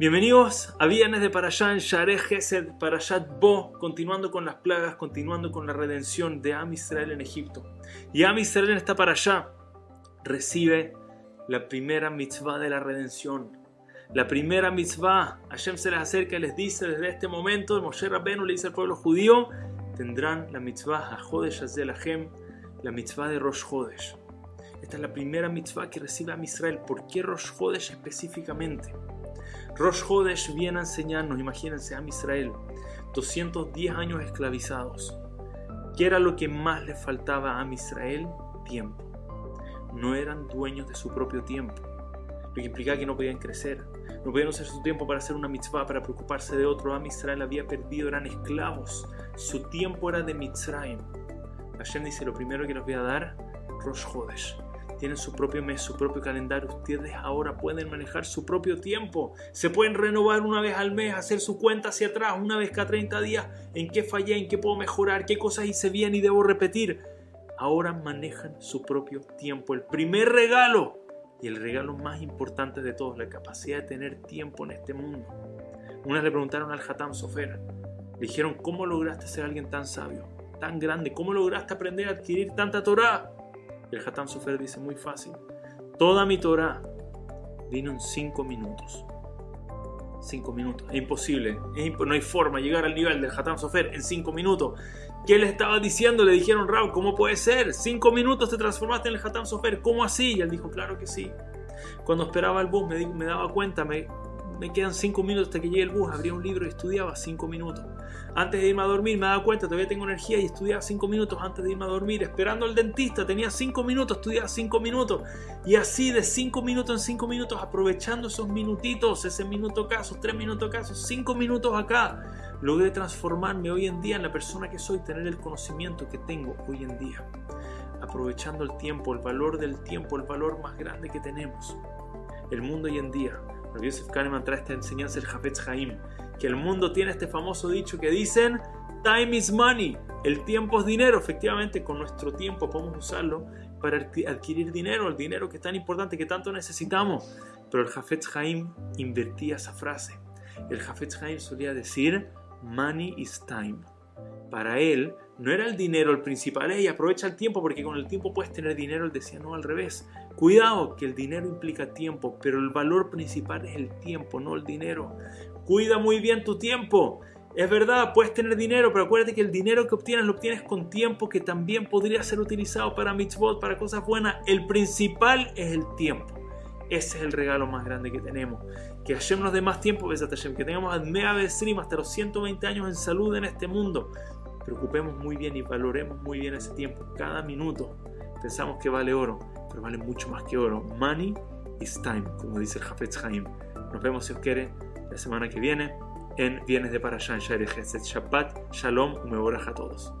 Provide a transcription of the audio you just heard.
Bienvenidos a Viernes de Parashá en Shareh Gesed, Parashat Bo, continuando con las plagas, continuando con la redención de Am Israel en Egipto. Y Am Israel en esta Parashá recibe la primera mitzvah de la redención. La primera mitzvah, Hashem se les acerca y les dice desde este momento, Moshe Rabbenu le dice al pueblo judío, tendrán la mitzvah a Jodesh Azel la mitzvah de Rosh Hodesh. Esta es la primera mitzvah que recibe Am Israel. ¿Por qué Rosh Hodesh específicamente? Rosh Hodesh viene a enseñarnos, imagínense, a Israel, 210 años esclavizados. ¿Qué era lo que más le faltaba a Israel? Tiempo. No eran dueños de su propio tiempo, lo que implicaba que no podían crecer. No podían usar su tiempo para hacer una mitzvah, para preocuparse de otro. A Israel había perdido, eran esclavos. Su tiempo era de Mitzrayim. Hashem dice, lo primero que nos voy a dar, Rosh Hodesh tienen su propio mes, su propio calendario. Ustedes ahora pueden manejar su propio tiempo. Se pueden renovar una vez al mes, hacer su cuenta hacia atrás, una vez cada 30 días, en qué fallé, en qué puedo mejorar, qué cosas hice bien y debo repetir. Ahora manejan su propio tiempo. El primer regalo y el regalo más importante de todos, la capacidad de tener tiempo en este mundo. Unas le preguntaron al Hatam Sofer, le dijeron, ¿cómo lograste ser alguien tan sabio, tan grande? ¿Cómo lograste aprender a adquirir tanta Torah? El Hatam Sofer dice muy fácil. Toda mi Torah vino en cinco minutos. Cinco minutos. Es imposible. no hay forma de llegar al nivel del Hatam Sofer en cinco minutos. ¿Qué le estaba diciendo? Le dijeron, Raúl, ¿cómo puede ser? Cinco minutos te transformaste en el Hatam Sofer. ¿Cómo así? Y él dijo, claro que sí. Cuando esperaba el bus me, me daba cuenta, me, me quedan cinco minutos hasta que llegue el bus. Abría un libro y estudiaba cinco minutos. Antes de irme a dormir me daba cuenta, todavía tengo energía y estudiaba 5 minutos antes de irme a dormir. Esperando al dentista, tenía 5 minutos, estudiaba 5 minutos. Y así de 5 minutos en 5 minutos, aprovechando esos minutitos, ese minuto esos 3 minutos esos 5 minutos acá, logré transformarme hoy en día en la persona que soy, tener el conocimiento que tengo hoy en día. Aprovechando el tiempo, el valor del tiempo, el valor más grande que tenemos. El mundo hoy en día. Yosef Kahneman trae esta enseñanza el Hafetz Haim que el mundo tiene este famoso dicho que dicen, time is money, el tiempo es dinero, efectivamente con nuestro tiempo podemos usarlo para adquirir dinero, el dinero que es tan importante, que tanto necesitamos. Pero el Jafetz Haim invertía esa frase. El Jafetz Haim solía decir, money is time. Para él no era el dinero el principal, y aprovecha el tiempo porque con el tiempo puedes tener dinero, él decía no al revés. Cuidado que el dinero implica tiempo, pero el valor principal es el tiempo, no el dinero. Cuida muy bien tu tiempo. Es verdad, puedes tener dinero, pero acuérdate que el dinero que obtienes lo obtienes con tiempo que también podría ser utilizado para mitzvot, para cosas buenas. El principal es el tiempo. Ese es el regalo más grande que tenemos. Que Hashem nos dé más tiempo, que tengamos a Mea hasta los 120 años en salud en este mundo. Preocupemos muy bien y valoremos muy bien ese tiempo. Cada minuto pensamos que vale oro, pero vale mucho más que oro. Money is time, como dice el Hafetz Haim. Nos vemos si os quiere la semana que viene en Viernes de Parashah en Shabbat, Shalom, Umeboraj a todos.